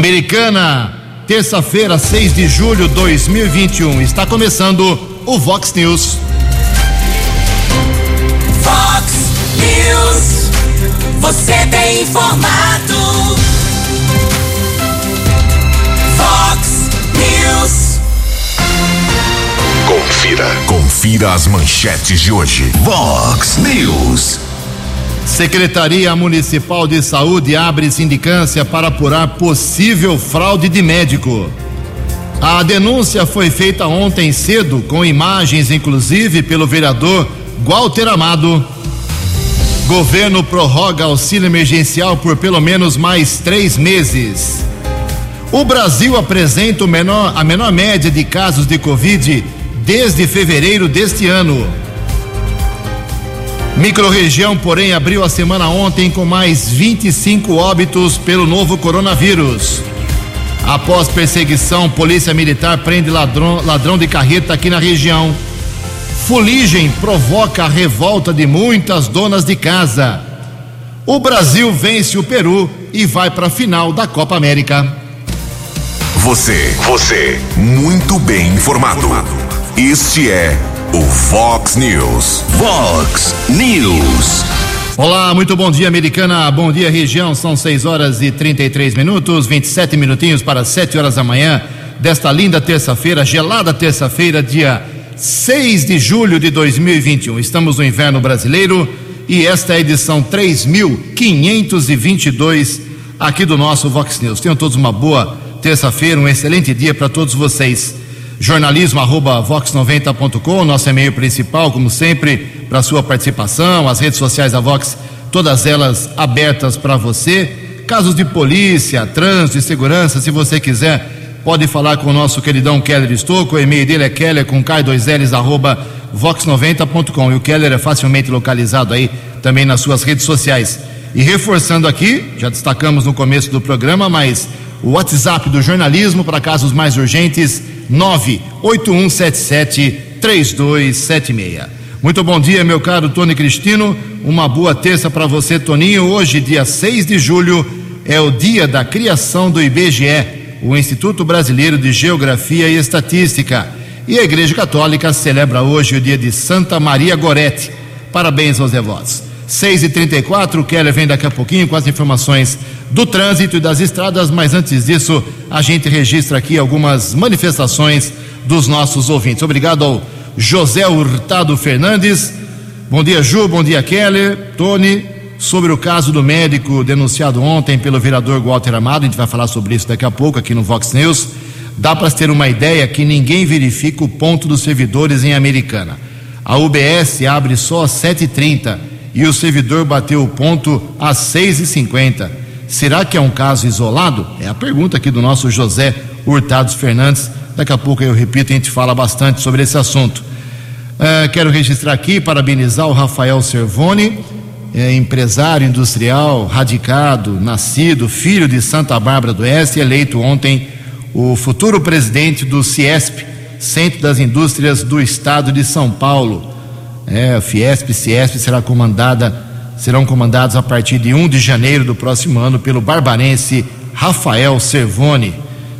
Americana, terça-feira, 6 de julho de 2021. Está começando o Vox News. Vox News. Você tem informado. Vox News. Confira. Confira as manchetes de hoje. Vox News. Secretaria Municipal de Saúde abre sindicância para apurar possível fraude de médico. A denúncia foi feita ontem cedo, com imagens inclusive pelo vereador Walter Amado. Governo prorroga auxílio emergencial por pelo menos mais três meses. O Brasil apresenta menor, a menor média de casos de Covid desde fevereiro deste ano. Microrregião, porém, abriu a semana ontem com mais 25 óbitos pelo novo coronavírus. Após perseguição, polícia militar prende ladrão, ladrão de carreta aqui na região. Fuligem provoca a revolta de muitas donas de casa. O Brasil vence o Peru e vai para a final da Copa América. Você, você, muito bem informado. Este é o Vox News. Vox News. Olá, muito bom dia, americana. Bom dia, região. São 6 horas e 33 minutos, 27 minutinhos para 7 horas da manhã desta linda terça-feira, gelada terça-feira, dia 6 de julho de 2021. Estamos no inverno brasileiro e esta é a edição 3522 aqui do nosso Vox News. Tenham todos uma boa terça-feira, um excelente dia para todos vocês. Jornalismo arroba vox90.com, nosso e-mail principal, como sempre, para sua participação, as redes sociais da Vox, todas elas abertas para você. Casos de polícia, trânsito e segurança, se você quiser, pode falar com o nosso queridão Keller Estouco, o e-mail dele é keller com k2ls arroba vox90.com e o Keller é facilmente localizado aí também nas suas redes sociais. E reforçando aqui, já destacamos no começo do programa, mas o WhatsApp do jornalismo para casos mais urgentes, 981773276. Muito bom dia, meu caro Tony Cristino. Uma boa terça para você, Toninho. Hoje, dia 6 de julho, é o dia da criação do IBGE, o Instituto Brasileiro de Geografia e Estatística. E a Igreja Católica celebra hoje o dia de Santa Maria Gorete. Parabéns aos devotos. 6 e 34 o Keller vem daqui a pouquinho com as informações do trânsito e das estradas, mas antes disso, a gente registra aqui algumas manifestações dos nossos ouvintes. Obrigado ao José Hurtado Fernandes. Bom dia, Ju, bom dia, Keller, Tony. Sobre o caso do médico denunciado ontem pelo vereador Walter Amado, a gente vai falar sobre isso daqui a pouco aqui no Vox News. Dá para ter uma ideia que ninguém verifica o ponto dos servidores em Americana. A UBS abre só às 7h30 e o servidor bateu o ponto às 6h50. Será que é um caso isolado? É a pergunta aqui do nosso José Hurtados Fernandes. Daqui a pouco eu repito, a gente fala bastante sobre esse assunto. Uh, quero registrar aqui, parabenizar o Rafael Servoni, é, empresário industrial, radicado, nascido, filho de Santa Bárbara do Oeste, eleito ontem o futuro presidente do CIESP, Centro das Indústrias do Estado de São Paulo. É, a Fiesp e Ciesp será comandada, serão comandados a partir de 1 de janeiro do próximo ano pelo barbarense Rafael Servoni.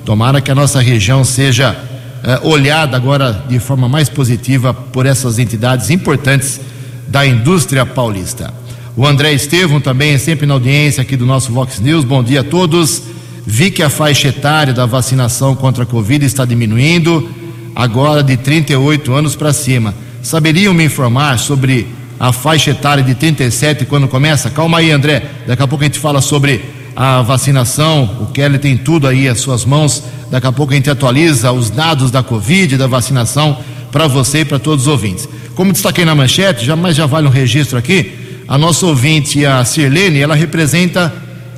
Tomara que a nossa região seja é, olhada agora de forma mais positiva por essas entidades importantes da indústria paulista. O André Estevam também é sempre na audiência aqui do nosso Vox News. Bom dia a todos. Vi que a faixa etária da vacinação contra a Covid está diminuindo, agora de 38 anos para cima. Saberiam me informar sobre a faixa etária de 37 quando começa? Calma aí, André. Daqui a pouco a gente fala sobre a vacinação. O Kelly tem tudo aí às suas mãos. Daqui a pouco a gente atualiza os dados da Covid, da vacinação, para você e para todos os ouvintes. Como destaquei na manchete, já, mas já vale um registro aqui, a nossa ouvinte, a Sirlene, ela representa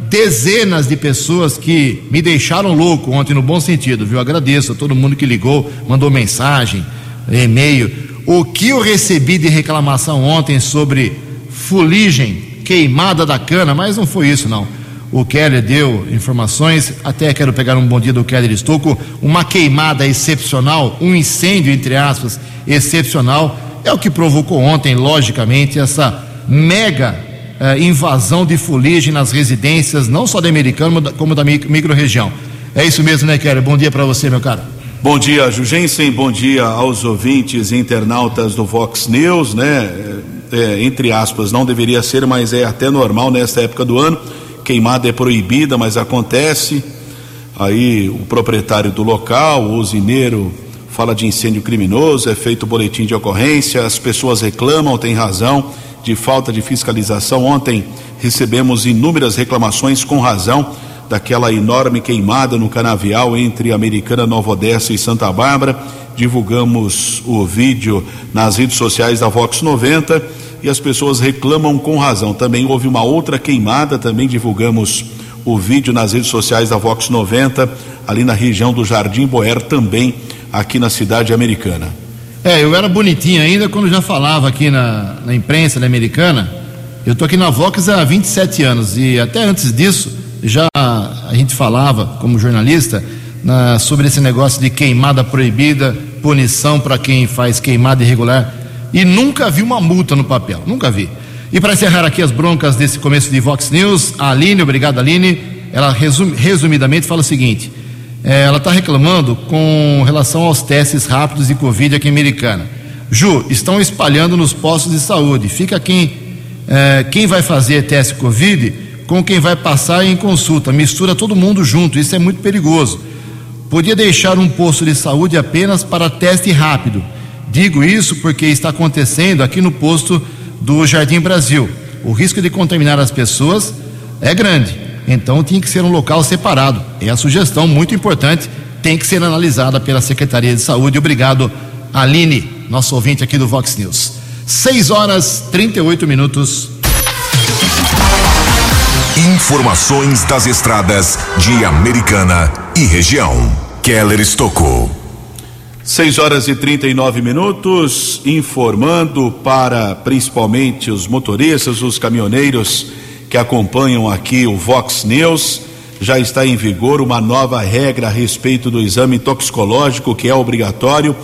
dezenas de pessoas que me deixaram louco ontem, no bom sentido, viu? Agradeço a todo mundo que ligou, mandou mensagem, e-mail. O que eu recebi de reclamação ontem sobre fuligem, queimada da cana, mas não foi isso, não. O Keller deu informações, até quero pegar um bom dia do Keller Estocco, uma queimada excepcional, um incêndio, entre aspas, excepcional, é o que provocou ontem, logicamente, essa mega eh, invasão de fuligem nas residências, não só da americana, como da micro-região. É isso mesmo, né, Kelly? Bom dia para você, meu caro. Bom dia, Jugensen. Bom dia aos ouvintes e internautas do Vox News, né? É, é, entre aspas, não deveria ser, mas é até normal nesta época do ano. Queimada é proibida, mas acontece. Aí o proprietário do local, o usineiro, fala de incêndio criminoso, é feito boletim de ocorrência, as pessoas reclamam, tem razão, de falta de fiscalização. Ontem recebemos inúmeras reclamações com razão daquela enorme queimada no canavial entre Americana, Nova Odessa e Santa Bárbara. Divulgamos o vídeo nas redes sociais da Vox 90 e as pessoas reclamam com razão. Também houve uma outra queimada, também divulgamos o vídeo nas redes sociais da Vox 90, ali na região do Jardim Boer, também aqui na cidade americana. É, eu era bonitinho ainda quando já falava aqui na, na imprensa da americana. Eu tô aqui na Vox há 27 anos e até antes disso já a gente falava como jornalista na, sobre esse negócio de queimada proibida, punição para quem faz queimada irregular e nunca vi uma multa no papel, nunca vi. E para encerrar aqui as broncas desse começo de Vox News, a Aline, obrigado Aline, ela resum, resumidamente fala o seguinte: é, ela está reclamando com relação aos testes rápidos de Covid aqui em Americana. Ju, estão espalhando nos postos de saúde. Fica quem, é, quem vai fazer teste Covid com quem vai passar em consulta. Mistura todo mundo junto, isso é muito perigoso. Podia deixar um posto de saúde apenas para teste rápido. Digo isso porque está acontecendo aqui no posto do Jardim Brasil. O risco de contaminar as pessoas é grande. Então tinha que ser um local separado. É a sugestão muito importante, tem que ser analisada pela Secretaria de Saúde. Obrigado, Aline, nosso ouvinte aqui do Vox News. 6 horas 38 minutos. Informações das estradas de Americana e região. Keller Estocou. 6 horas e 39 minutos, informando para principalmente os motoristas, os caminhoneiros que acompanham aqui o Vox News. Já está em vigor uma nova regra a respeito do exame toxicológico que é obrigatório.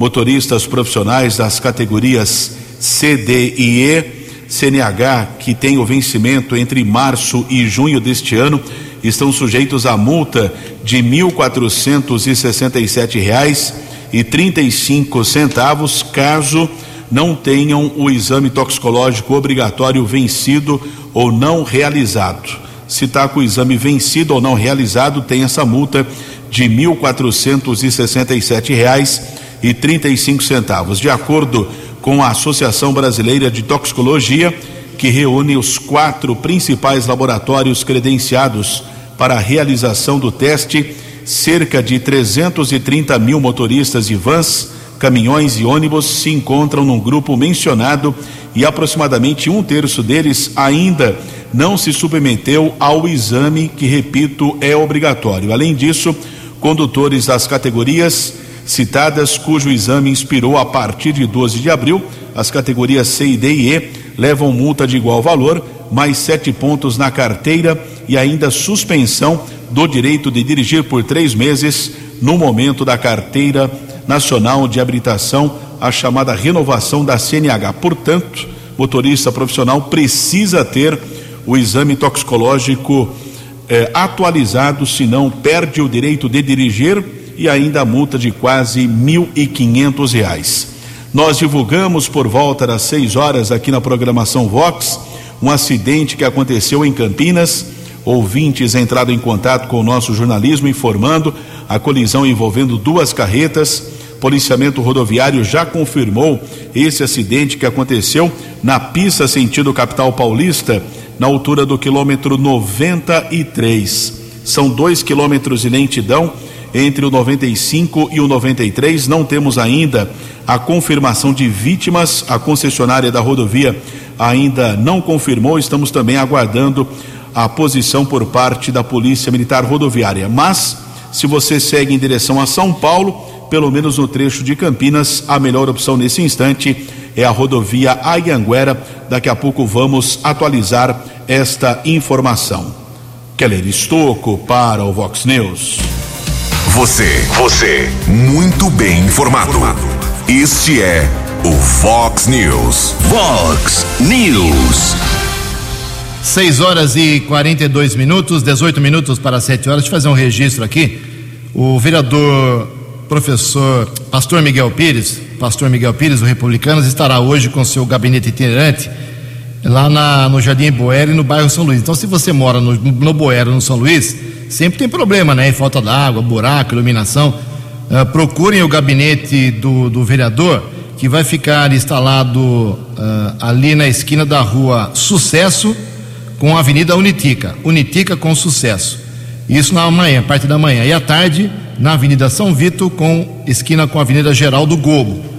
Motoristas profissionais das categorias C, D e E, CNH, que tem o vencimento entre março e junho deste ano, estão sujeitos a multa de R$ 1.467 e 35 centavos caso não tenham o exame toxicológico obrigatório vencido ou não realizado. Se está com o exame vencido ou não realizado, tem essa multa de R$ 1.467 e 35 centavos. De acordo com a Associação Brasileira de Toxicologia, que reúne os quatro principais laboratórios credenciados para a realização do teste, cerca de 330 mil motoristas de vans, caminhões e ônibus se encontram num grupo mencionado e aproximadamente um terço deles ainda não se submeteu ao exame, que, repito, é obrigatório. Além disso, condutores das categorias citadas, cujo exame inspirou a partir de 12 de abril, as categorias C, D e E levam multa de igual valor, mais sete pontos na carteira e ainda suspensão do direito de dirigir por três meses no momento da carteira nacional de habilitação, a chamada renovação da CNH. Portanto, motorista profissional precisa ter o exame toxicológico eh, atualizado, senão perde o direito de dirigir e ainda a multa de quase R$ quinhentos reais. Nós divulgamos por volta das seis horas aqui na programação Vox um acidente que aconteceu em Campinas ouvintes entrado em contato com o nosso jornalismo informando a colisão envolvendo duas carretas. Policiamento rodoviário já confirmou esse acidente que aconteceu na pista sentido capital paulista, na altura do quilômetro 93. São dois quilômetros de lentidão entre o 95 e o 93. Não temos ainda a confirmação de vítimas. A concessionária da rodovia ainda não confirmou. Estamos também aguardando a posição por parte da Polícia Militar Rodoviária. Mas, se você segue em direção a São Paulo, pelo menos no trecho de Campinas, a melhor opção nesse instante é a rodovia Ayanguera. Daqui a pouco vamos atualizar esta informação. Keller Estocco para o Vox News. Você, você, muito bem informado. Este é o Fox News. Fox News. 6 horas e 42 minutos, 18 minutos para 7 horas. Deixa eu fazer um registro aqui. O vereador professor Pastor Miguel Pires, Pastor Miguel Pires, do Republicanos, estará hoje com seu gabinete itinerante lá na, no Jardim Boero e no bairro São Luís. Então, se você mora no, no Boero, no São Luís, sempre tem problema, né? Falta d'água, buraco, iluminação. Uh, procurem o gabinete do, do vereador, que vai ficar instalado uh, ali na esquina da rua Sucesso com a Avenida Unitica. Unitica com Sucesso. Isso na manhã, parte da manhã. E à tarde, na Avenida São Vito, com esquina com a Avenida Geraldo Gobo.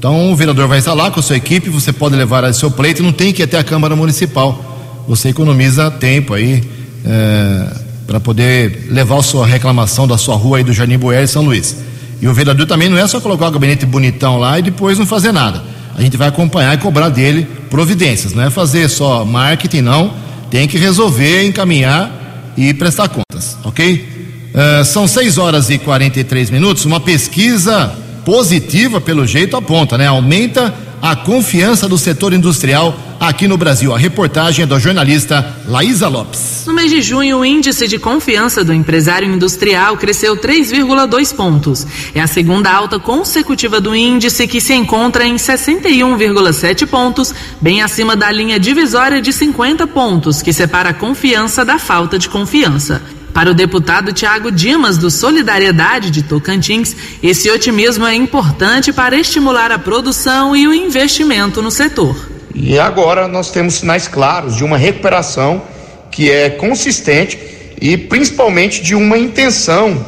Então o vereador vai estar lá com a sua equipe, você pode levar a seu pleito, não tem que ir até a Câmara Municipal. Você economiza tempo aí é, para poder levar a sua reclamação da sua rua aí do Jardim Boer e São Luís. E o vereador também não é só colocar o gabinete bonitão lá e depois não fazer nada. A gente vai acompanhar e cobrar dele providências, não é fazer só marketing, não. Tem que resolver, encaminhar e prestar contas, ok? Uh, são 6 horas e 43 minutos. Uma pesquisa positiva, pelo jeito, aponta, né? Aumenta a confiança do setor industrial aqui no Brasil. A reportagem é da jornalista Laísa Lopes. No mês de junho, o índice de confiança do empresário industrial cresceu 3,2 pontos. É a segunda alta consecutiva do índice, que se encontra em 61,7 pontos, bem acima da linha divisória de 50 pontos, que separa a confiança da falta de confiança. Para o deputado Tiago Dimas, do Solidariedade de Tocantins, esse otimismo é importante para estimular a produção e o investimento no setor. E agora nós temos sinais claros de uma recuperação que é consistente e principalmente de uma intenção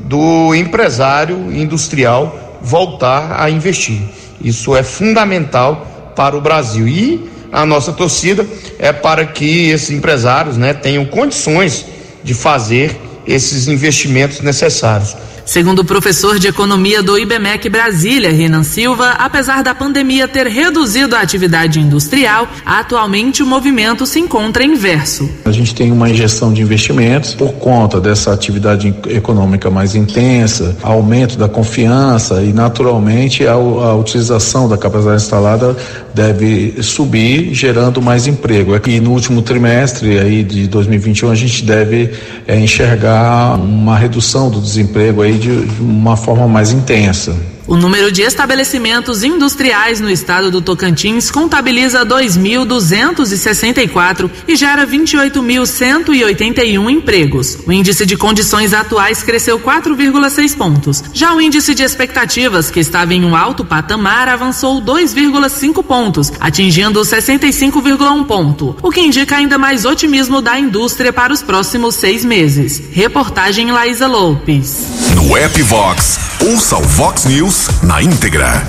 do empresário industrial voltar a investir. Isso é fundamental para o Brasil. E a nossa torcida é para que esses empresários né, tenham condições de fazer esses investimentos necessários. Segundo o professor de economia do IBMEC Brasília, Renan Silva, apesar da pandemia ter reduzido a atividade industrial, atualmente o movimento se encontra inverso. A gente tem uma injeção de investimentos por conta dessa atividade econômica mais intensa, aumento da confiança e, naturalmente, a, a utilização da capacidade instalada deve subir, gerando mais emprego. Aqui no último trimestre aí de 2021 a gente deve é, enxergar uma redução do desemprego aí de, de uma forma mais intensa. O número de estabelecimentos industriais no estado do Tocantins contabiliza 2.264 e gera 28.181 empregos. O índice de condições atuais cresceu 4,6 pontos. Já o índice de expectativas, que estava em um alto patamar, avançou 2,5 pontos, atingindo 65,1 ponto, o que indica ainda mais otimismo da indústria para os próximos seis meses. Reportagem Laísa Lopes. No app Vox, ouça o Vox News na íntegra.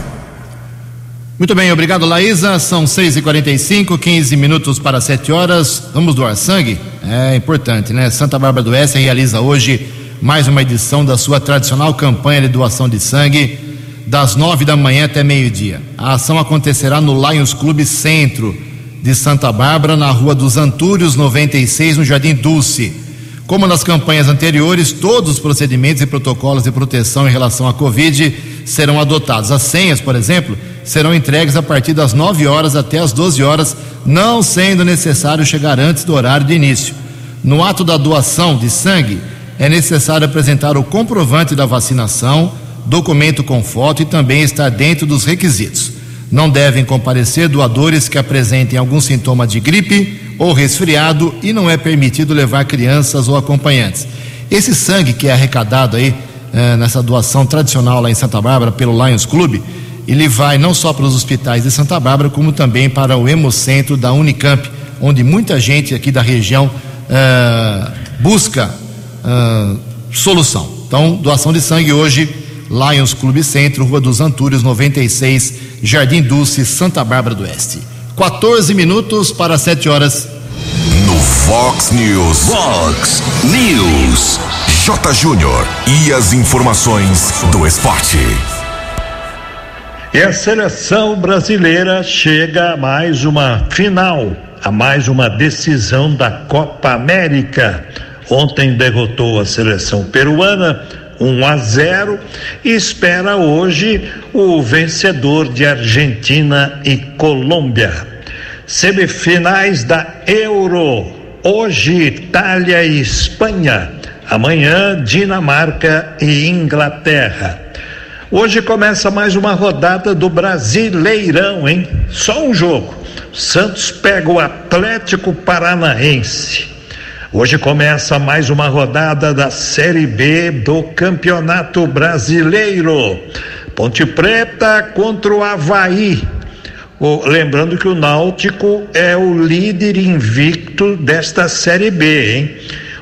Muito bem, obrigado Laísa. São 6h45, 15 minutos para 7 horas. Vamos doar sangue? É importante, né? Santa Bárbara do Oeste realiza hoje mais uma edição da sua tradicional campanha de doação de sangue, das 9 da manhã até meio-dia. A ação acontecerá no Lions Clube Centro de Santa Bárbara, na Rua dos Antúrios, 96, no Jardim Dulce. Como nas campanhas anteriores, todos os procedimentos e protocolos de proteção em relação à Covid serão adotados. As senhas, por exemplo, serão entregues a partir das 9 horas até as 12 horas, não sendo necessário chegar antes do horário de início. No ato da doação de sangue, é necessário apresentar o comprovante da vacinação, documento com foto e também estar dentro dos requisitos. Não devem comparecer doadores que apresentem algum sintoma de gripe ou resfriado e não é permitido levar crianças ou acompanhantes. Esse sangue que é arrecadado aí eh, nessa doação tradicional lá em Santa Bárbara pelo Lions Club, ele vai não só para os hospitais de Santa Bárbara, como também para o Hemocentro da Unicamp, onde muita gente aqui da região eh, busca eh, solução. Então, doação de sangue hoje, Lions Clube Centro, Rua dos Antúrios, 96, Jardim Dulce, Santa Bárbara do Oeste. 14 minutos para 7 horas. No Fox News. Fox News. J. Júnior. E as informações do esporte. E a seleção brasileira chega a mais uma final, a mais uma decisão da Copa América. Ontem derrotou a seleção peruana 1 a 0 e espera hoje o vencedor de Argentina e Colômbia. Semifinais da Euro. Hoje, Itália e Espanha. Amanhã, Dinamarca e Inglaterra. Hoje começa mais uma rodada do Brasileirão, hein? Só um jogo. Santos pega o Atlético Paranaense. Hoje começa mais uma rodada da Série B do Campeonato Brasileiro. Ponte Preta contra o Havaí. O, lembrando que o Náutico é o líder invicto desta Série B, hein?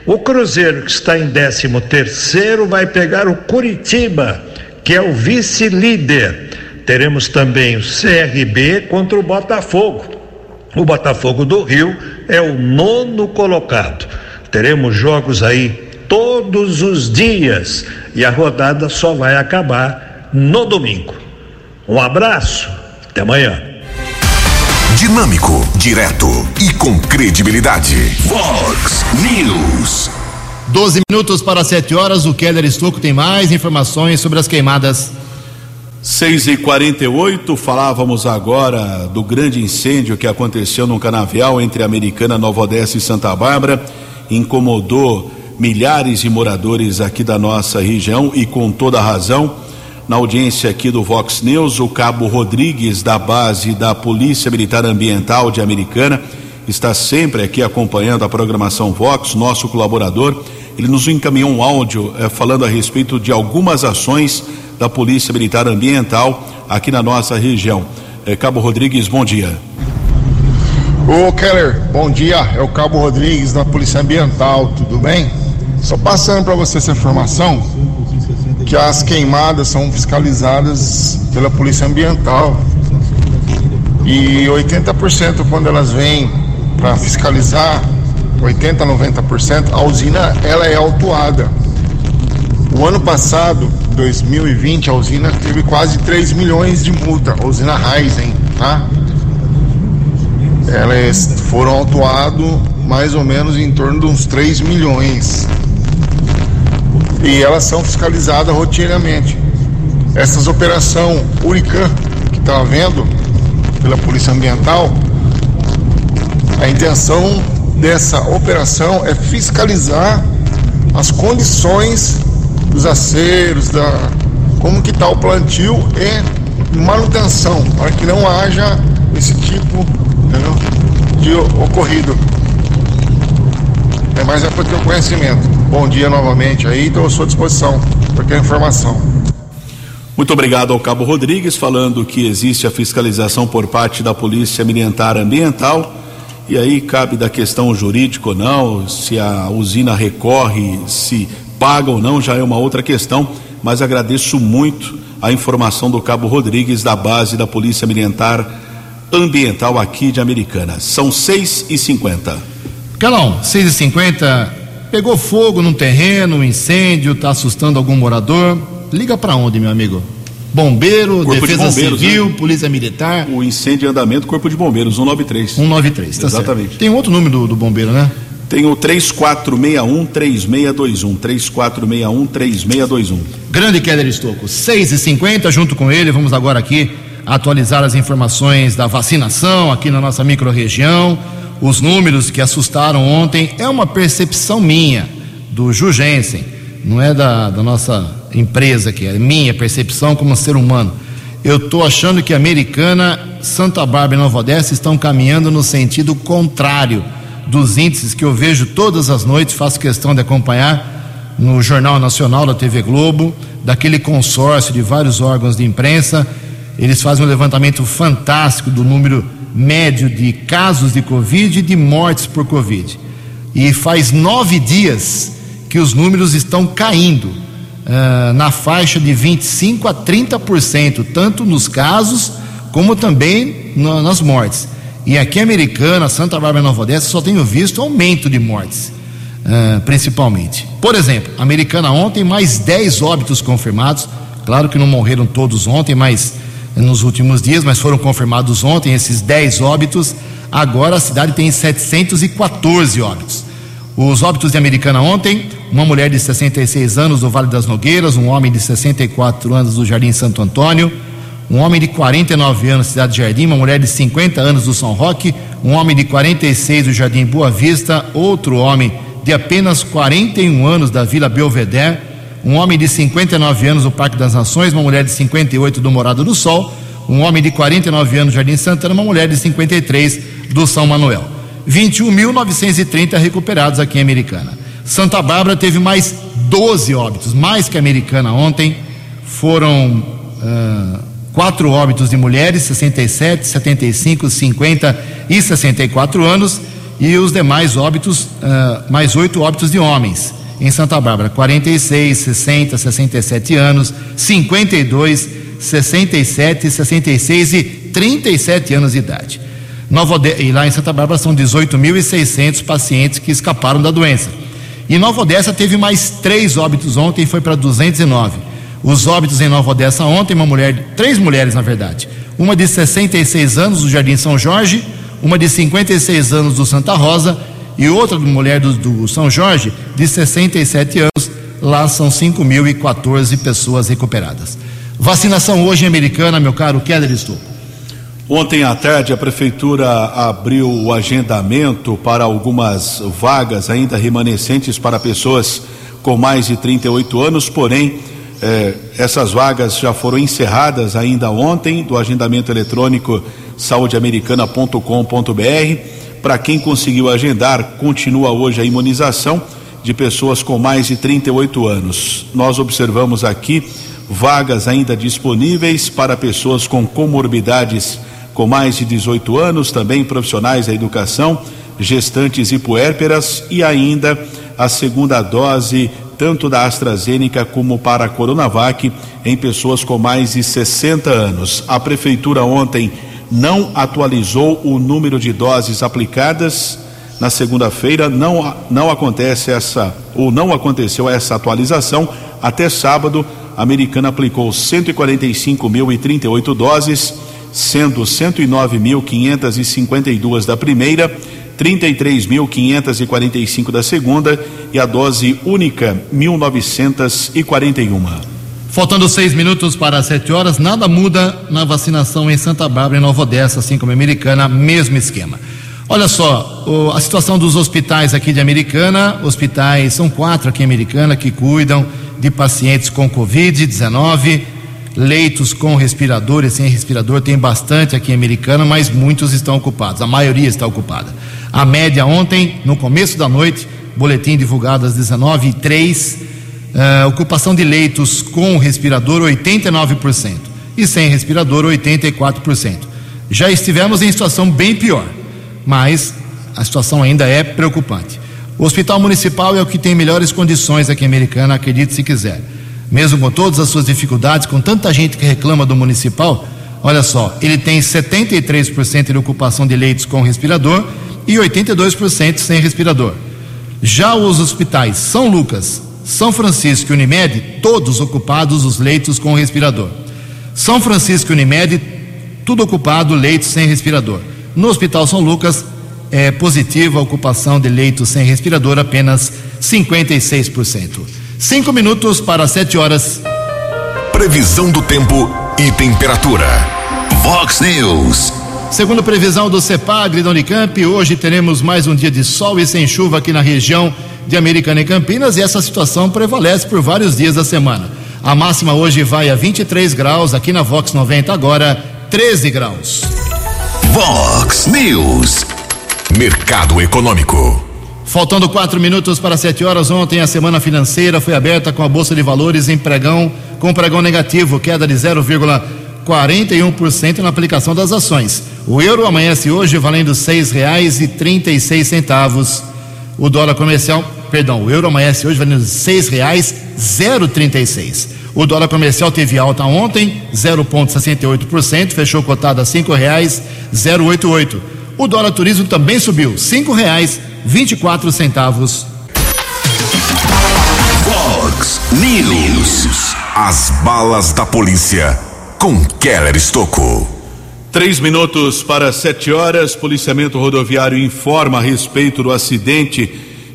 O Cruzeiro, que está em 13 terceiro, vai pegar o Curitiba, que é o vice-líder. Teremos também o CRB contra o Botafogo. O Botafogo do Rio é o nono colocado. Teremos jogos aí todos os dias e a rodada só vai acabar no domingo. Um abraço, até amanhã. Dinâmico, direto e com credibilidade. Vox News. 12 minutos para 7 horas. O Keller Estocco tem mais informações sobre as queimadas 6 e 48 falávamos agora do grande incêndio que aconteceu no canavial entre Americana, Nova Odessa e Santa Bárbara. Incomodou milhares de moradores aqui da nossa região e com toda razão. Na audiência aqui do Vox News, o cabo Rodrigues, da base da Polícia Militar Ambiental de Americana, está sempre aqui acompanhando a programação Vox, nosso colaborador. Ele nos encaminhou um áudio eh, falando a respeito de algumas ações da Polícia Militar Ambiental aqui na nossa região. É, Cabo Rodrigues, bom dia. Ô Keller, bom dia. É o Cabo Rodrigues da Polícia Ambiental, tudo bem? Só passando para você essa informação que as queimadas são fiscalizadas pela Polícia Ambiental e 80% quando elas vêm para fiscalizar, 80 90%, a usina ela é autuada. O ano passado 2020, a usina teve quase 3 milhões de multa, a usina Raizen, tá? Elas foram autuadas mais ou menos em torno de uns 3 milhões. E elas são fiscalizadas rotineiramente. Essas operação Urican, que está havendo pela Polícia Ambiental, a intenção dessa operação é fiscalizar as condições dos aceros, da, como que está o plantio e manutenção, para que não haja esse tipo entendeu, de ocorrido. É mais é para ter o conhecimento. Bom dia novamente aí, estou à sua disposição para qualquer informação. Muito obrigado ao Cabo Rodrigues, falando que existe a fiscalização por parte da Polícia Militar Ambiental. E aí cabe da questão jurídica ou não, se a usina recorre, se paga ou não já é uma outra questão, mas agradeço muito a informação do Cabo Rodrigues da base da Polícia Militar Ambiental aqui de Americana. São 6 e 50 Calão, 6 e 50 pegou fogo num terreno, um incêndio, está assustando algum morador. Liga para onde, meu amigo? Bombeiro, Corpo de Defesa Bombeiros, Civil, né? Polícia Militar. O incêndio em andamento, Corpo de Bombeiros, 193. 193, tá Exatamente. certo. Tem outro número do, do bombeiro, né? Tem o 3461-3621. 3461-3621. Grande Keller Estocco, 6 e 50 junto com ele, vamos agora aqui atualizar as informações da vacinação aqui na nossa microrregião. Os números que assustaram ontem é uma percepção minha, do Jugensen, não é da, da nossa empresa aqui, é minha percepção como ser humano. Eu estou achando que a Americana, Santa Bárbara e Nova Odessa estão caminhando no sentido contrário dos índices que eu vejo todas as noites, faço questão de acompanhar no Jornal Nacional da TV Globo, daquele consórcio de vários órgãos de imprensa. Eles fazem um levantamento fantástico do número médio de casos de Covid e de mortes por Covid. E faz nove dias que os números estão caindo ah, na faixa de 25 a 30%, tanto nos casos como também na- nas mortes. E aqui Americana, Santa Bárbara e Nova Odessa, só tenho visto aumento de mortes, ah, principalmente. Por exemplo, Americana ontem, mais 10 óbitos confirmados. Claro que não morreram todos ontem, mas nos últimos dias, mas foram confirmados ontem esses 10 óbitos. Agora a cidade tem 714 óbitos. Os óbitos de Americana ontem, uma mulher de 66 anos do Vale das Nogueiras, um homem de 64 anos do Jardim Santo Antônio, um homem de 49 anos, Cidade Jardim, uma mulher de 50 anos do São Roque, um homem de 46 do Jardim Boa Vista, outro homem de apenas 41 anos da Vila Belvedere, um homem de 59 anos do Parque das Nações, uma mulher de 58 do Morado do Sol, um homem de 49 anos do Jardim Santana, uma mulher de 53 do São Manuel. 21.930 recuperados aqui em Americana. Santa Bárbara teve mais 12 óbitos, mais que a Americana ontem. Foram ah, quatro óbitos de mulheres, 67, 75, 50 e 64 anos, e os demais óbitos, ah, mais oito óbitos de homens em Santa Bárbara: 46, 60, 67 anos, 52, 67, 66 e 37 anos de idade. Nova Ode- e lá em Santa Bárbara são 18.600 pacientes que escaparam da doença. E Nova Odessa teve mais três óbitos ontem foi para 209. Os óbitos em Nova Odessa ontem, uma mulher, três mulheres na verdade. Uma de 66 anos do Jardim São Jorge, uma de 56 anos do Santa Rosa e outra mulher do, do São Jorge de 67 anos. Lá são 5.014 pessoas recuperadas. Vacinação hoje em Americana, meu caro Keller Estouco. Ontem à tarde, a Prefeitura abriu o agendamento para algumas vagas ainda remanescentes para pessoas com mais de 38 anos, porém, eh, essas vagas já foram encerradas ainda ontem do agendamento eletrônico saudeamericana.com.br. Para quem conseguiu agendar, continua hoje a imunização de pessoas com mais de 38 anos. Nós observamos aqui vagas ainda disponíveis para pessoas com comorbidades com mais de 18 anos, também profissionais da educação, gestantes e puérperas e ainda a segunda dose tanto da AstraZeneca como para a Coronavac em pessoas com mais de 60 anos. A prefeitura ontem não atualizou o número de doses aplicadas. Na segunda-feira não não acontece essa ou não aconteceu essa atualização até sábado. A Americana aplicou 145.038 doses sendo 109.552 da primeira, 33.545 da segunda e a dose única 1.941. Faltando seis minutos para as sete horas, nada muda na vacinação em Santa Bárbara e Nova Odessa, assim como em Americana, mesmo esquema. Olha só, o- a situação dos hospitais aqui de Americana, hospitais, são quatro aqui em Americana que cuidam de pacientes com Covid-19, leitos com respirador e sem respirador, tem bastante aqui em Americana, mas muitos estão ocupados, a maioria está ocupada. A média ontem, no começo da noite, boletim divulgado às 19h03, ah, ocupação de leitos com respirador 89% e sem respirador 84%. Já estivemos em situação bem pior, mas a situação ainda é preocupante. O Hospital Municipal é o que tem melhores condições aqui em Americana, acredite se quiser. Mesmo com todas as suas dificuldades, com tanta gente que reclama do municipal, olha só, ele tem 73% de ocupação de leitos com respirador e 82% sem respirador. Já os hospitais São Lucas, São Francisco e Unimed, todos ocupados os leitos com respirador. São Francisco e Unimed, tudo ocupado, leitos sem respirador. No Hospital São Lucas, é positiva a ocupação de leitos sem respirador, apenas 56%. Cinco minutos para sete horas. Previsão do tempo e temperatura. Vox News. Segundo previsão do CEPAGRE da Unicamp, hoje teremos mais um dia de sol e sem chuva aqui na região de Americana e Campinas e essa situação prevalece por vários dias da semana. A máxima hoje vai a 23 graus, aqui na Vox 90 agora 13 graus. Vox News. Mercado Econômico. Faltando quatro minutos para sete horas, ontem a semana financeira foi aberta com a Bolsa de Valores em pregão, com pregão negativo, queda de 0,41% na aplicação das ações. O euro amanhece hoje valendo R$ seis reais e trinta e seis centavos. O dólar comercial, perdão, o euro amanhece hoje valendo R$ seis. O dólar comercial teve alta ontem, 0,68%, fechou cotado a oito oito. O dólar turismo também subiu, reais 24 centavos. Vox News. As balas da polícia com Keller Estocco. Três minutos para sete horas, policiamento rodoviário informa a respeito do acidente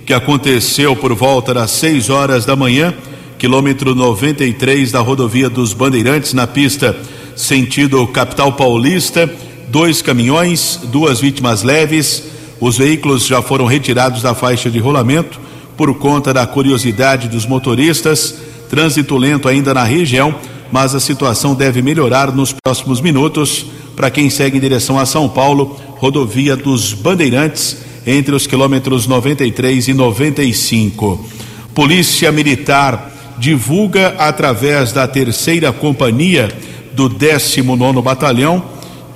que aconteceu por volta das seis horas da manhã, quilômetro 93 da rodovia dos Bandeirantes, na pista sentido capital paulista, dois caminhões, duas vítimas leves. Os veículos já foram retirados da faixa de rolamento por conta da curiosidade dos motoristas. Trânsito lento ainda na região, mas a situação deve melhorar nos próximos minutos para quem segue em direção a São Paulo, rodovia dos Bandeirantes, entre os quilômetros 93 e 95. Polícia Militar divulga através da terceira companhia do 19 Batalhão,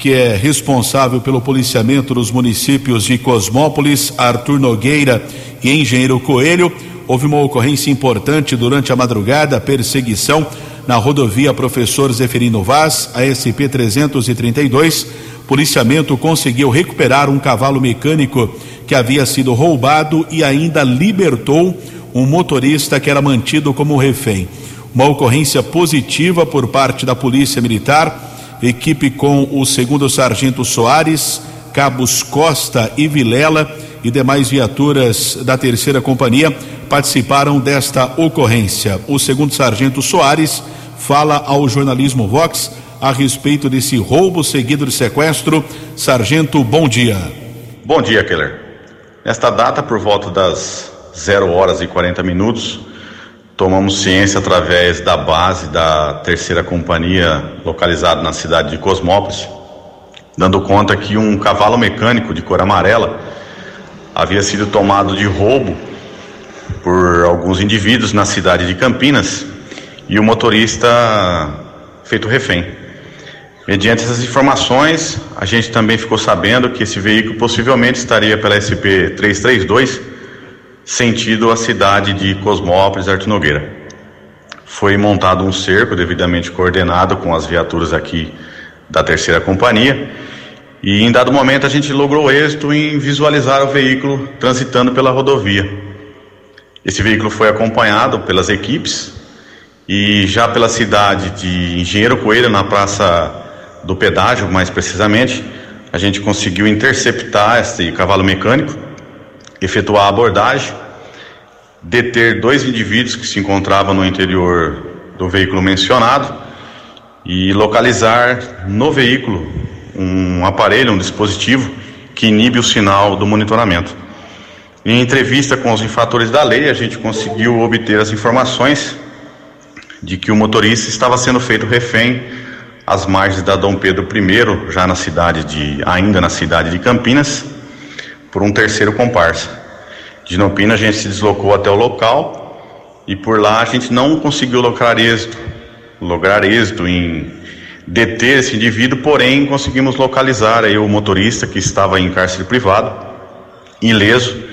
que é responsável pelo policiamento dos municípios de Cosmópolis, Arthur Nogueira e Engenheiro Coelho. Houve uma ocorrência importante durante a madrugada, perseguição na rodovia Professor Zeferino Vaz, a SP 332. Policiamento conseguiu recuperar um cavalo mecânico que havia sido roubado e ainda libertou um motorista que era mantido como refém. Uma ocorrência positiva por parte da Polícia Militar, equipe com o segundo sargento Soares, cabos Costa e Vilela e demais viaturas da terceira companhia participaram desta ocorrência. O segundo sargento Soares fala ao jornalismo Vox a respeito desse roubo seguido de sequestro. Sargento, bom dia. Bom dia, Keller. Nesta data, por volta das 0 horas e 40 minutos, tomamos ciência através da base da terceira companhia localizada na cidade de Cosmópolis, dando conta que um cavalo mecânico de cor amarela havia sido tomado de roubo por alguns indivíduos na cidade de Campinas e o motorista feito refém. Mediante essas informações, a gente também ficou sabendo que esse veículo possivelmente estaria pela SP 332, sentido a cidade de Cosmópolis, Artur Nogueira. Foi montado um cerco devidamente coordenado com as viaturas aqui da terceira companhia e em dado momento a gente logrou êxito em visualizar o veículo transitando pela rodovia. Esse veículo foi acompanhado pelas equipes e já pela cidade de Engenheiro Coelho, na Praça do Pedágio, mais precisamente, a gente conseguiu interceptar este cavalo mecânico, efetuar a abordagem, deter dois indivíduos que se encontravam no interior do veículo mencionado e localizar no veículo um aparelho, um dispositivo que inibe o sinal do monitoramento. Em entrevista com os infratores da lei, a gente conseguiu obter as informações de que o motorista estava sendo feito refém às margens da Dom Pedro I, já na cidade de, ainda na cidade de Campinas, por um terceiro comparsa. De Nopina a gente se deslocou até o local e por lá a gente não conseguiu lograr êxito, lograr êxito em deter esse indivíduo, porém conseguimos localizar aí o motorista que estava em cárcere privado, ileso,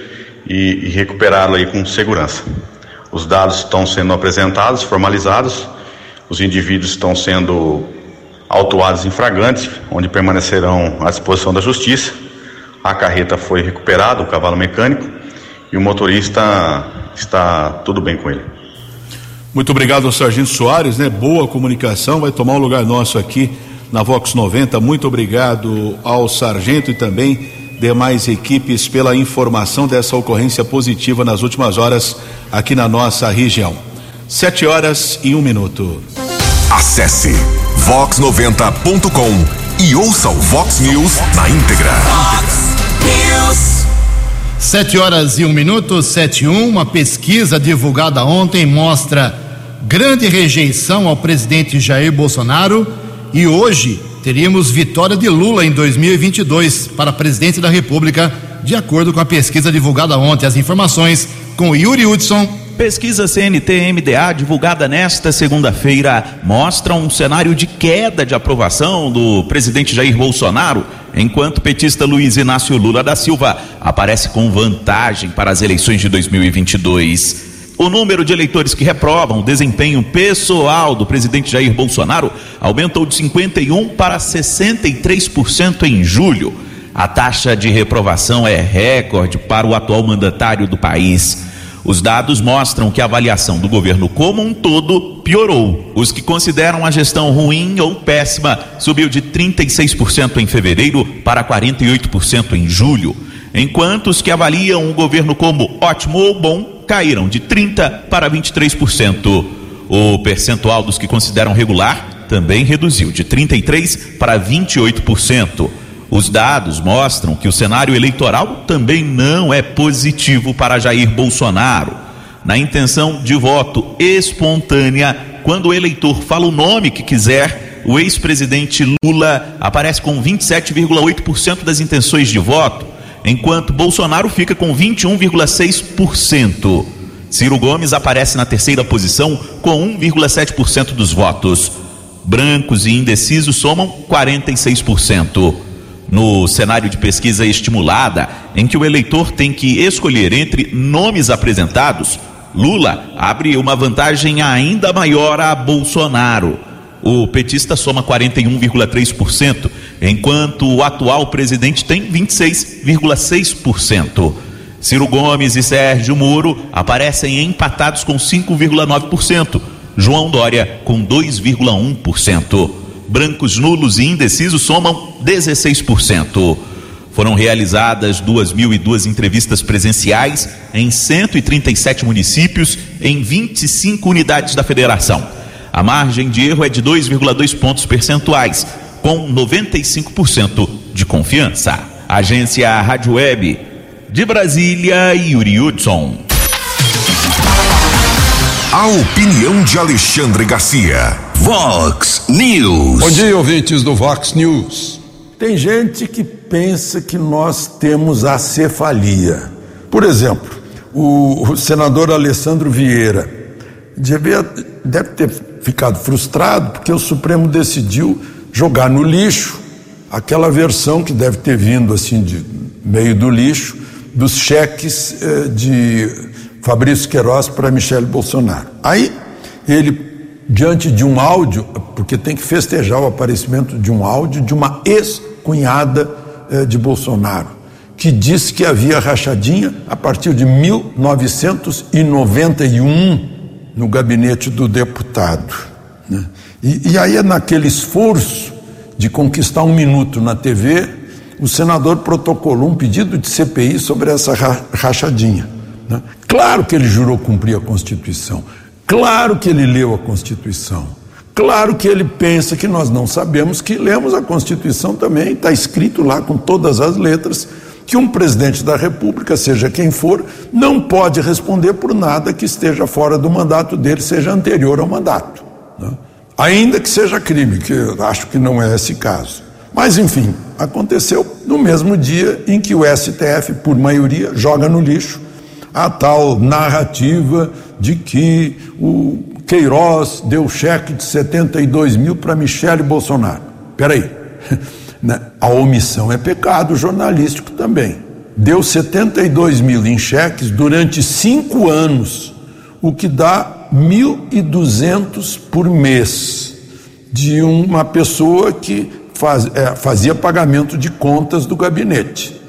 e, e recuperá-lo aí com segurança. Os dados estão sendo apresentados, formalizados, os indivíduos estão sendo autuados em flagrantes, onde permanecerão à disposição da justiça. A carreta foi recuperada, o cavalo mecânico, e o motorista está tudo bem com ele. Muito obrigado ao Sargento Soares, né? Boa comunicação, vai tomar o um lugar nosso aqui na Vox 90. Muito obrigado ao Sargento e também demais equipes pela informação dessa ocorrência positiva nas últimas horas aqui na nossa região. Sete horas e um minuto. Acesse vox90.com e ouça o Vox News na íntegra. News. Sete horas e um minuto, sete e um, uma pesquisa divulgada ontem mostra grande rejeição ao presidente Jair Bolsonaro e hoje teríamos vitória de Lula em 2022 para presidente da República, de acordo com a pesquisa divulgada ontem. As informações com Yuri Hudson. Pesquisa CNT-MDA divulgada nesta segunda-feira mostra um cenário de queda de aprovação do presidente Jair Bolsonaro, enquanto petista Luiz Inácio Lula da Silva aparece com vantagem para as eleições de 2022. O número de eleitores que reprovam o desempenho pessoal do presidente Jair Bolsonaro aumentou de 51% para 63% em julho. A taxa de reprovação é recorde para o atual mandatário do país. Os dados mostram que a avaliação do governo como um todo piorou. Os que consideram a gestão ruim ou péssima subiu de 36% em fevereiro para 48% em julho, enquanto os que avaliam o governo como ótimo ou bom caíram de 30 para 23%. O percentual dos que consideram regular também reduziu de 33% para 28%. Os dados mostram que o cenário eleitoral também não é positivo para Jair Bolsonaro. Na intenção de voto espontânea, quando o eleitor fala o nome que quiser, o ex-presidente Lula aparece com 27,8% das intenções de voto, enquanto Bolsonaro fica com 21,6%. Ciro Gomes aparece na terceira posição com 1,7% dos votos. Brancos e indecisos somam 46%. No cenário de pesquisa estimulada, em que o eleitor tem que escolher entre nomes apresentados, Lula abre uma vantagem ainda maior a Bolsonaro. O petista soma 41,3%, enquanto o atual presidente tem 26,6%. Ciro Gomes e Sérgio Moro aparecem empatados com 5,9%. João Dória com 2,1%. Brancos nulos e indecisos somam 16%. Foram realizadas 2.002 entrevistas presenciais em 137 municípios, em 25 unidades da federação. A margem de erro é de 2,2 pontos percentuais, com 95% de confiança. Agência Rádio Web de Brasília, Yuri Hudson. A opinião de Alexandre Garcia. Vox News. Bom dia, ouvintes do Vox News. Tem gente que pensa que nós temos acefalia. Por exemplo, o, o senador Alessandro Vieira deve, deve ter ficado frustrado porque o Supremo decidiu jogar no lixo aquela versão que deve ter vindo assim de meio do lixo dos cheques eh, de Fabrício Queiroz para Michele Bolsonaro. Aí ele, diante de um áudio, porque tem que festejar o aparecimento de um áudio de uma ex-cunhada eh, de Bolsonaro, que disse que havia rachadinha a partir de 1991 no gabinete do deputado. Né? E, e aí naquele esforço de conquistar um minuto na TV, o senador protocolou um pedido de CPI sobre essa rachadinha. Né? Claro que ele jurou cumprir a Constituição, claro que ele leu a Constituição, claro que ele pensa que nós não sabemos que lemos a Constituição também, está escrito lá com todas as letras que um presidente da República, seja quem for, não pode responder por nada que esteja fora do mandato dele, seja anterior ao mandato. Né? Ainda que seja crime, que eu acho que não é esse caso. Mas, enfim, aconteceu no mesmo dia em que o STF, por maioria, joga no lixo a tal narrativa de que o Queiroz deu cheque de 72 mil para Michele Bolsonaro. Peraí, né? a omissão é pecado jornalístico também. Deu 72 mil em cheques durante cinco anos, o que dá 1.200 por mês de uma pessoa que faz, é, fazia pagamento de contas do gabinete.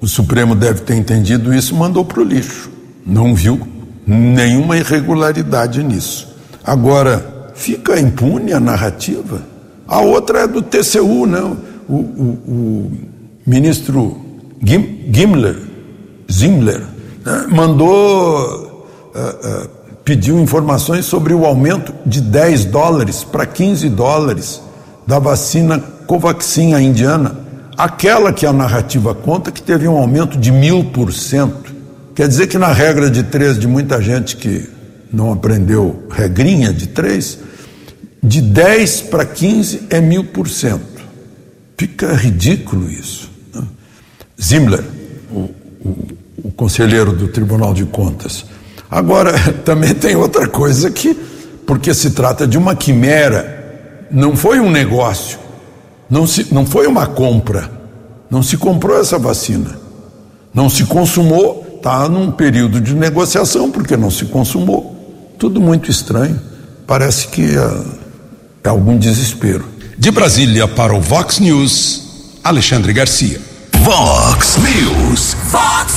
O Supremo deve ter entendido isso e mandou para o lixo. Não viu nenhuma irregularidade nisso. Agora, fica impune a narrativa. A outra é do TCU, né? O, o, o ministro Gim, Gimler, Zimler, né? mandou, uh, uh, pediu informações sobre o aumento de 10 dólares para 15 dólares da vacina Covaxin, a indiana, aquela que a narrativa conta que teve um aumento de mil por cento. Quer dizer que na regra de três de muita gente que não aprendeu regrinha de três, de 10 para 15 é mil por cento. Fica ridículo isso. Né? Zimler, o, o, o conselheiro do Tribunal de Contas. Agora, também tem outra coisa que, porque se trata de uma quimera, não foi um negócio. Não, se, não foi uma compra. Não se comprou essa vacina. Não se consumou, está num período de negociação, porque não se consumou. Tudo muito estranho. Parece que é, é algum desespero. De Brasília para o Vox News, Alexandre Garcia. Vox News. Vox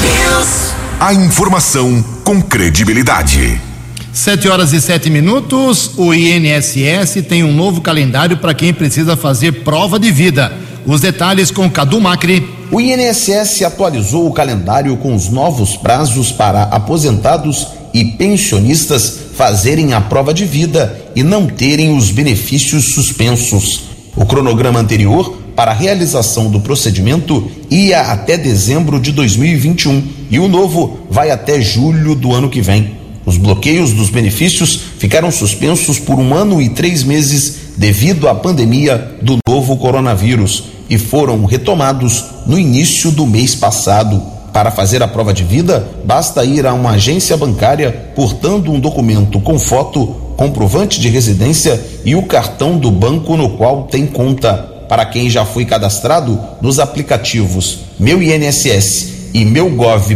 News. A informação com credibilidade. Sete horas e sete minutos. O INSS tem um novo calendário para quem precisa fazer prova de vida. Os detalhes com Cadu Macri. O INSS atualizou o calendário com os novos prazos para aposentados e pensionistas fazerem a prova de vida e não terem os benefícios suspensos. O cronograma anterior para a realização do procedimento ia até dezembro de 2021 e o novo vai até julho do ano que vem. Os bloqueios dos benefícios ficaram suspensos por um ano e três meses devido à pandemia do novo coronavírus e foram retomados no início do mês passado. Para fazer a prova de vida, basta ir a uma agência bancária portando um documento com foto, comprovante de residência e o cartão do banco no qual tem conta. Para quem já foi cadastrado nos aplicativos Meu INSS e meugov.br,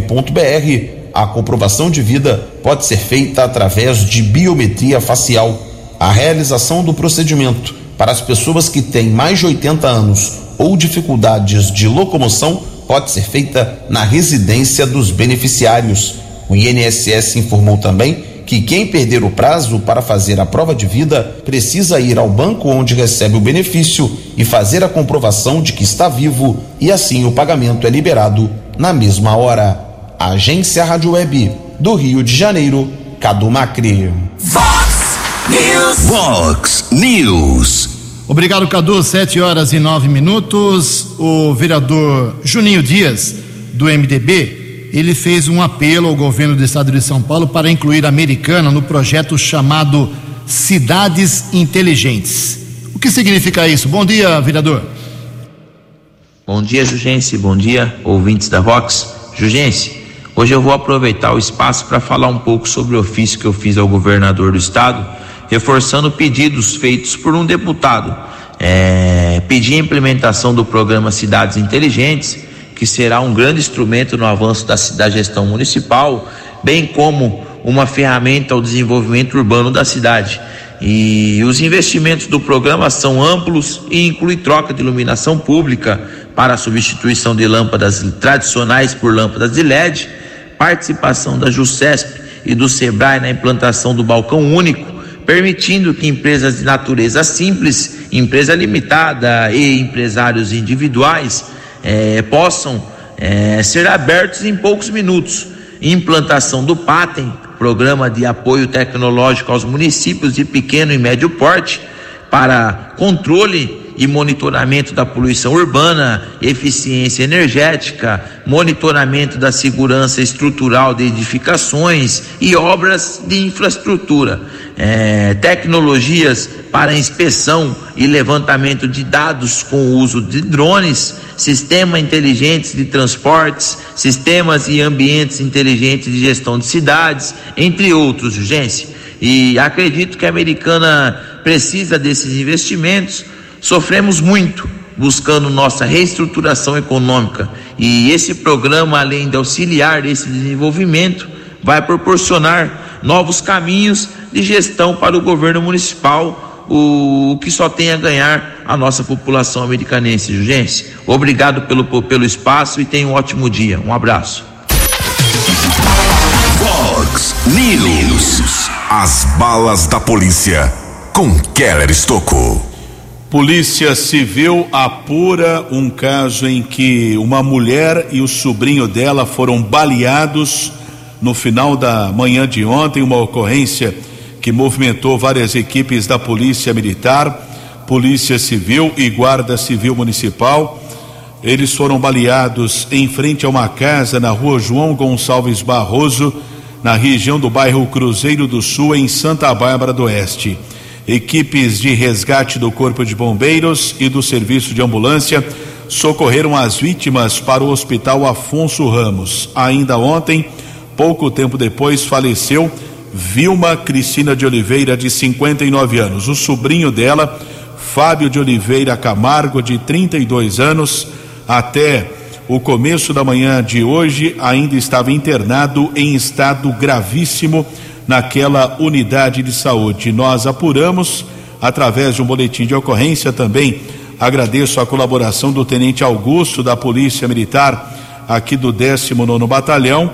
a comprovação de vida pode ser feita através de biometria facial. A realização do procedimento para as pessoas que têm mais de 80 anos ou dificuldades de locomoção pode ser feita na residência dos beneficiários. O INSS informou também que quem perder o prazo para fazer a prova de vida precisa ir ao banco onde recebe o benefício e fazer a comprovação de que está vivo e assim o pagamento é liberado na mesma hora. Agência Rádio Web do Rio de Janeiro, Cadu Macri. Vox News. Vox News. Obrigado, Cadu. Sete horas e nove minutos. O vereador Juninho Dias, do MDB, ele fez um apelo ao governo do estado de São Paulo para incluir a Americana no projeto chamado Cidades Inteligentes. O que significa isso? Bom dia, vereador. Bom dia, Jugense. Bom dia, ouvintes da Vox. Jugense, Hoje eu vou aproveitar o espaço para falar um pouco sobre o ofício que eu fiz ao governador do estado, reforçando pedidos feitos por um deputado. É, pedir a implementação do programa Cidades Inteligentes, que será um grande instrumento no avanço da, da gestão municipal, bem como uma ferramenta ao desenvolvimento urbano da cidade. E os investimentos do programa são amplos e incluem troca de iluminação pública para a substituição de lâmpadas tradicionais por lâmpadas de LED, participação da JUCESP e do SEBRAE na implantação do balcão único, permitindo que empresas de natureza simples, empresa limitada e empresários individuais eh, possam eh, ser abertos em poucos minutos. Implantação do PATEM, Programa de Apoio Tecnológico aos Municípios de Pequeno e Médio Porte, para controle e monitoramento da poluição urbana, eficiência energética, monitoramento da segurança estrutural de edificações e obras de infraestrutura, é, tecnologias para inspeção e levantamento de dados com o uso de drones, sistemas inteligentes de transportes, sistemas e ambientes inteligentes de gestão de cidades, entre outros, urgência. E acredito que a americana precisa desses investimentos Sofremos muito buscando nossa reestruturação econômica e esse programa, além de auxiliar esse desenvolvimento, vai proporcionar novos caminhos de gestão para o governo municipal, o, que só tem a ganhar a nossa população americanense. Urgência. Obrigado pelo, pelo espaço e tenha um ótimo dia. Um abraço. Fox News. As balas da polícia com Keller Estocou. Polícia Civil apura um caso em que uma mulher e o sobrinho dela foram baleados no final da manhã de ontem, uma ocorrência que movimentou várias equipes da Polícia Militar, Polícia Civil e Guarda Civil Municipal. Eles foram baleados em frente a uma casa na rua João Gonçalves Barroso, na região do bairro Cruzeiro do Sul, em Santa Bárbara do Oeste. Equipes de resgate do Corpo de Bombeiros e do Serviço de Ambulância socorreram as vítimas para o Hospital Afonso Ramos. Ainda ontem, pouco tempo depois, faleceu Vilma Cristina de Oliveira, de 59 anos. O sobrinho dela, Fábio de Oliveira Camargo, de 32 anos, até o começo da manhã de hoje, ainda estava internado em estado gravíssimo naquela unidade de saúde. Nós apuramos através de um boletim de ocorrência também. Agradeço a colaboração do Tenente Augusto da Polícia Militar aqui do 19 Batalhão,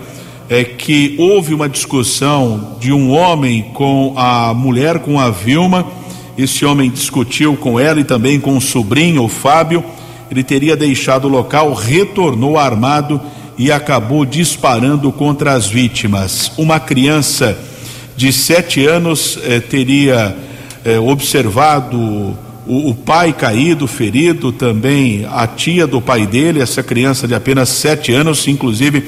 é que houve uma discussão de um homem com a mulher, com a Vilma. Esse homem discutiu com ela e também com o sobrinho, o Fábio. Ele teria deixado o local, retornou armado e acabou disparando contra as vítimas. Uma criança de sete anos eh, teria eh, observado o, o, pai caído, ferido, também a tia do pai dele, essa criança de apenas sete anos, inclusive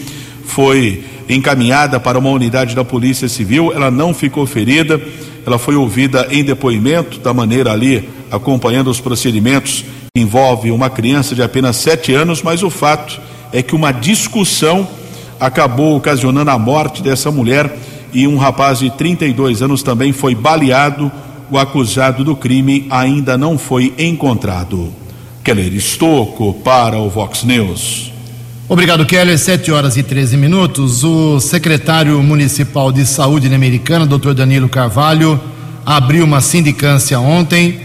foi encaminhada para uma unidade da Polícia Civil, ela não ficou ferida, ela foi ouvida em depoimento, da maneira ali, acompanhando os procedimentos, envolve uma criança de apenas sete anos, mas o fato é que uma discussão acabou ocasionando a morte dessa mulher e um rapaz de 32 anos também foi baleado. O acusado do crime ainda não foi encontrado. Keller Estocco para o Vox News. Obrigado, Keller. 7 horas e 13 minutos. O secretário municipal de saúde americana, Dr. Danilo Carvalho, abriu uma sindicância ontem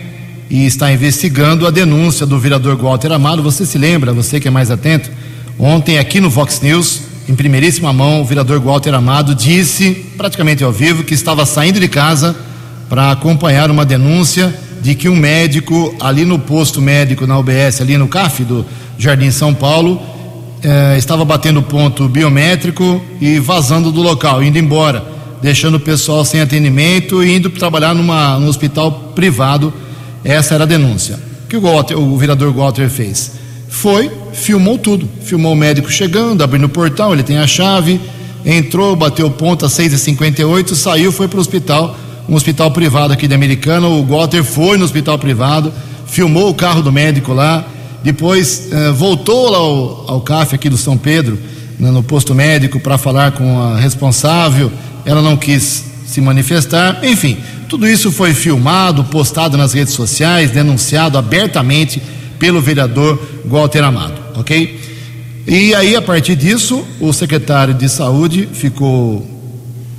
e está investigando a denúncia do vereador Walter Amado. Você se lembra, você que é mais atento? Ontem, aqui no Vox News, em primeiríssima mão, o vereador Walter Amado disse, praticamente ao vivo, que estava saindo de casa para acompanhar uma denúncia de que um médico ali no posto médico na UBS, ali no CAF do Jardim São Paulo, eh, estava batendo ponto biométrico e vazando do local, indo embora, deixando o pessoal sem atendimento e indo trabalhar numa, num hospital privado. Essa era a denúncia. O que o, Walter, o vereador Walter fez? Foi, filmou tudo. Filmou o médico chegando, abrindo o portal, ele tem a chave, entrou, bateu ponto às 6h58, saiu, foi para o hospital, um hospital privado aqui de Americana. O Walter foi no hospital privado, filmou o carro do médico lá, depois eh, voltou lá ao, ao CAF aqui do São Pedro, né, no posto médico, para falar com a responsável. Ela não quis se manifestar, enfim, tudo isso foi filmado, postado nas redes sociais, denunciado abertamente pelo vereador Walter Amado, ok? E aí, a partir disso, o secretário de saúde ficou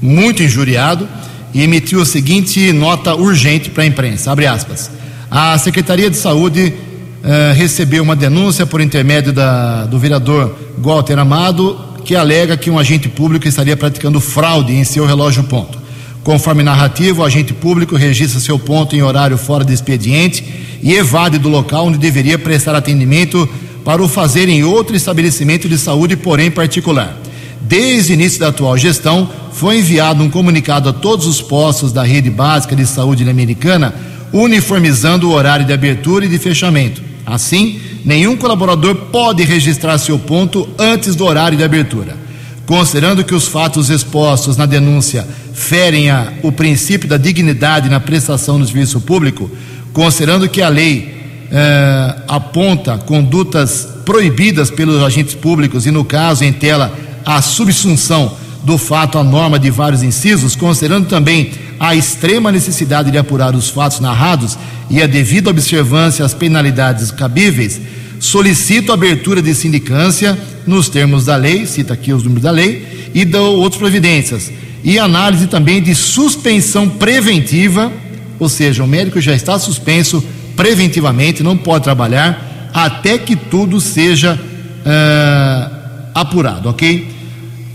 muito injuriado e emitiu a seguinte nota urgente para a imprensa, abre aspas. A Secretaria de Saúde uh, recebeu uma denúncia por intermédio da, do vereador Walter Amado, que alega que um agente público estaria praticando fraude em seu relógio ponto. Conforme narrativa, o agente público registra seu ponto em horário fora de expediente e evade do local onde deveria prestar atendimento para o fazer em outro estabelecimento de saúde, porém particular. Desde o início da atual gestão, foi enviado um comunicado a todos os postos da rede básica de saúde americana, uniformizando o horário de abertura e de fechamento. Assim, nenhum colaborador pode registrar seu ponto antes do horário de abertura. Considerando que os fatos expostos na denúncia ferem a, o princípio da dignidade na prestação do serviço público, considerando que a lei eh, aponta condutas proibidas pelos agentes públicos e, no caso, em tela a subsunção do fato à norma de vários incisos, considerando também a extrema necessidade de apurar os fatos narrados e a devida observância às penalidades cabíveis, solicito a abertura de sindicância nos termos da lei, cita aqui os números da lei, e da outras providências, e análise também de suspensão preventiva ou seja, o médico já está suspenso preventivamente, não pode trabalhar até que tudo seja uh, apurado, ok?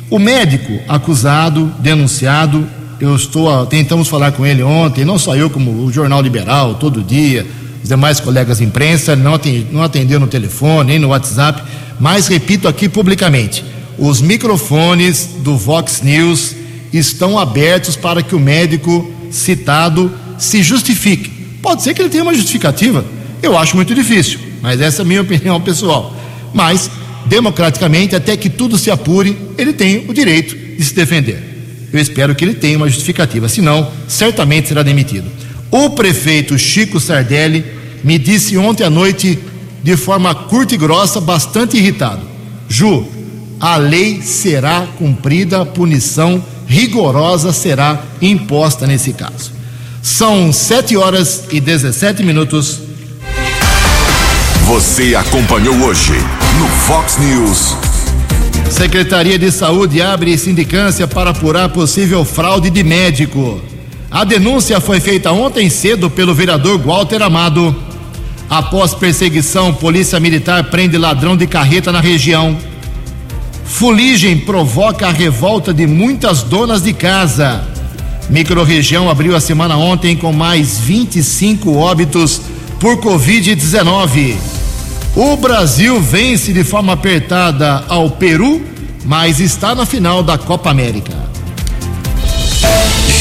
O médico acusado, denunciado, eu estou, tentamos falar com ele ontem, não só eu, como o Jornal Liberal, todo dia, os demais colegas de imprensa, não, atend, não no telefone, nem no WhatsApp, mas repito aqui publicamente: os microfones do Vox News estão abertos para que o médico citado se justifique. Pode ser que ele tenha uma justificativa, eu acho muito difícil, mas essa é a minha opinião pessoal. Mas, democraticamente, até que tudo se apure, ele tem o direito de se defender. Eu espero que ele tenha uma justificativa, senão, certamente será demitido. O prefeito Chico Sardelli me disse ontem à noite, de forma curta e grossa, bastante irritado: Ju, a lei será cumprida, a punição rigorosa será imposta nesse caso. São 7 horas e 17 minutos. Você acompanhou hoje no Fox News. Secretaria de Saúde abre sindicância para apurar possível fraude de médico. A denúncia foi feita ontem cedo pelo vereador Walter Amado. Após perseguição, Polícia Militar prende ladrão de carreta na região. Fuligem provoca a revolta de muitas donas de casa. Microrregião abriu a semana ontem com mais 25 óbitos por Covid-19. O Brasil vence de forma apertada ao Peru, mas está na final da Copa América.